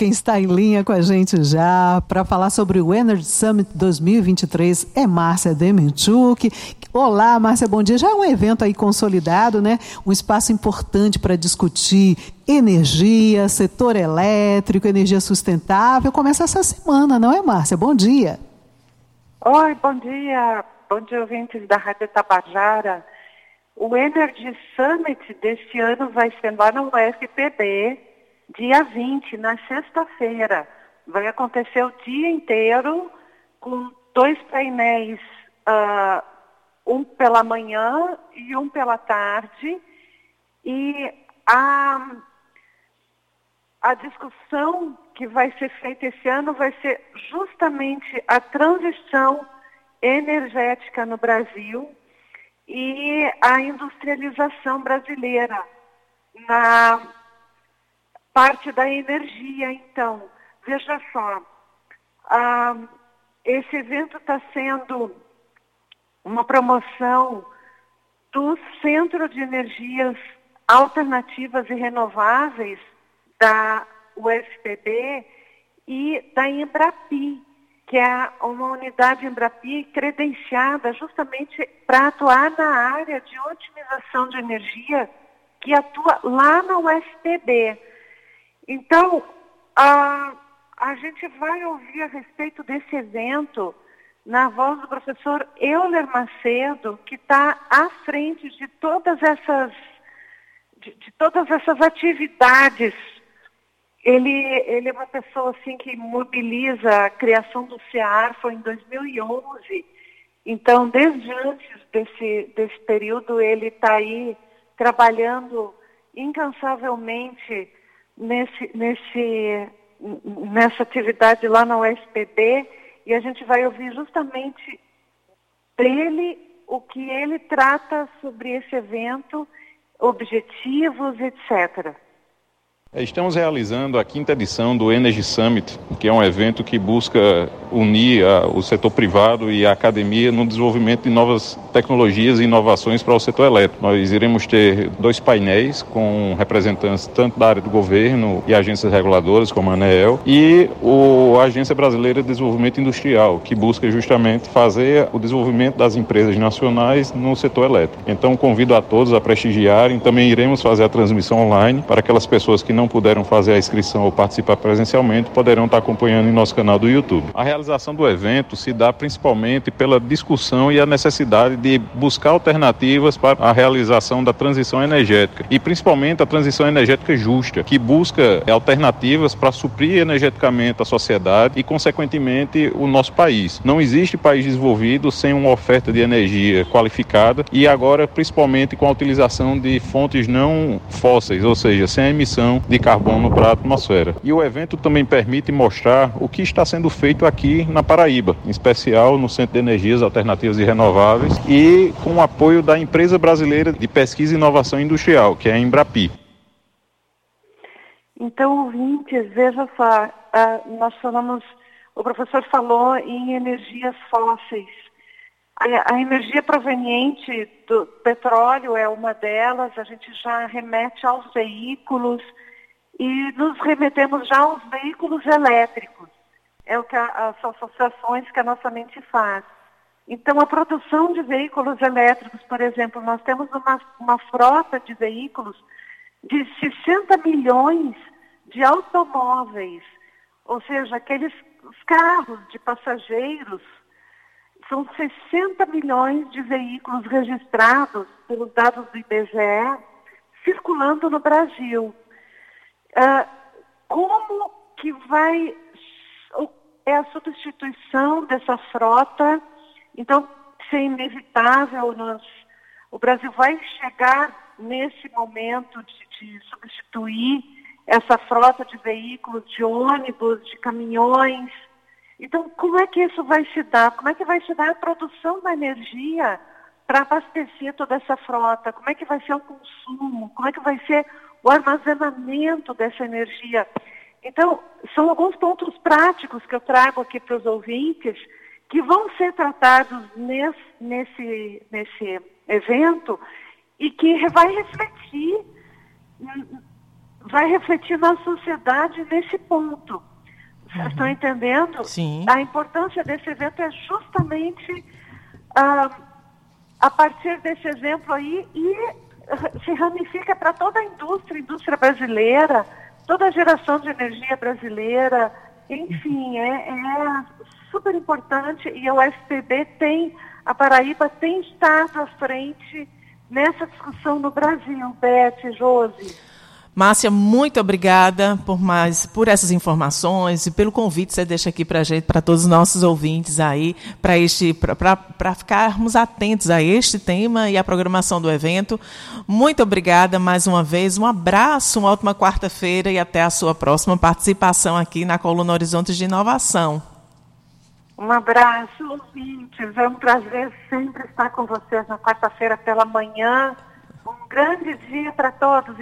Quem está em linha com a gente já para falar sobre o Energy Summit 2023 é Márcia Demenchuk. Olá, Márcia, bom dia. Já é um evento aí consolidado, né? Um espaço importante para discutir energia, setor elétrico, energia sustentável. Começa essa semana, não é, Márcia? Bom dia. Oi, bom dia. Bom dia, ouvintes da Rádio Tabajara. O Energy Summit deste ano vai ser lá no UFPB, dia 20, na sexta-feira. Vai acontecer o dia inteiro com dois painéis, uh, um pela manhã e um pela tarde. E a, a discussão que vai ser feita esse ano vai ser justamente a transição energética no Brasil e a industrialização brasileira na parte da energia. Então, veja só, ah, esse evento está sendo uma promoção do Centro de Energias Alternativas e Renováveis da UFPB e da Embrapi, que é uma unidade Embrapi credenciada justamente para atuar na área de otimização de energia que atua lá na UFPB. Então, a, a gente vai ouvir a respeito desse evento na voz do professor Euler Macedo, que está à frente de todas essas de, de todas essas atividades ele, ele é uma pessoa assim que mobiliza a criação do CEAR, foi em 2011. Então, desde antes desse, desse período, ele está aí trabalhando incansavelmente nesse, nesse, nessa atividade lá na USPB e a gente vai ouvir justamente dele o que ele trata sobre esse evento, objetivos, etc. Estamos realizando a quinta edição do Energy Summit, que é um evento que busca unir a, o setor privado e a academia no desenvolvimento de novas tecnologias e inovações para o setor elétrico. Nós iremos ter dois painéis com representantes tanto da área do governo e agências reguladoras, como a ANEEL, e o, a Agência Brasileira de Desenvolvimento Industrial, que busca justamente fazer o desenvolvimento das empresas nacionais no setor elétrico. Então, convido a todos a prestigiarem. Também iremos fazer a transmissão online para aquelas pessoas que não puderam fazer a inscrição ou participar presencialmente poderão estar acompanhando em nosso canal do YouTube. A realização do evento se dá principalmente pela discussão e a necessidade de buscar alternativas para a realização da transição energética e principalmente a transição energética justa, que busca alternativas para suprir energeticamente a sociedade e, consequentemente, o nosso país. Não existe país desenvolvido sem uma oferta de energia qualificada e agora, principalmente, com a utilização de fontes não fósseis, ou seja, sem a emissão de carbono para a atmosfera. E o evento também permite mostrar o que está sendo feito aqui na Paraíba, em especial no Centro de Energias Alternativas e Renováveis e com o apoio da Empresa Brasileira de Pesquisa e Inovação Industrial, que é a Embrapi. Então, ouvintes, veja só, uh, nós falamos, o professor falou em energias fósseis. A, a, energia proveniente do petróleo é uma delas, a gente já remete aos veículos, e nos remetemos já aos veículos elétricos. É o que a, as associações que a nossa mente faz. Então, a produção de veículos elétricos, por exemplo, nós temos uma, uma frota de veículos de 60 milhões de automóveis, ou seja, aqueles carros de passageiros, são 60 milhões de veículos registrados pelos dados do IBGE circulando no Brasil. Uh, como que vai é a substituição dessa frota? Então, isso é inevitável. Nós, o Brasil vai chegar nesse momento de, de substituir essa frota de veículos, de ônibus, de caminhões. Então, como é que isso vai se dar? Como é que vai se dar a produção da energia para abastecer toda essa frota? Como é que vai ser o consumo? Como é que vai ser o armazenamento dessa energia. Então, são alguns pontos práticos que eu trago aqui para os ouvintes que vão ser tratados nesse, nesse, nesse evento e que vai refletir vai refletir na sociedade nesse ponto. Uhum. Estão entendendo? Sim. A importância desse evento é justamente ah, a partir desse exemplo aí e se ramifica para toda a indústria, indústria brasileira, toda a geração de energia brasileira, enfim, é, é super importante e a UFPB tem, a Paraíba tem estado à frente nessa discussão no Brasil, Beth, Josi. Márcia, muito obrigada por mais por essas informações e pelo convite que você deixa aqui para gente, para todos os nossos ouvintes aí, para este para ficarmos atentos a este tema e a programação do evento. Muito obrigada mais uma vez, um abraço, uma ótima quarta-feira e até a sua próxima participação aqui na coluna Horizontes de Inovação. Um abraço, ouvintes. É um prazer sempre estar com vocês na quarta-feira pela manhã. Um grande dia para todos e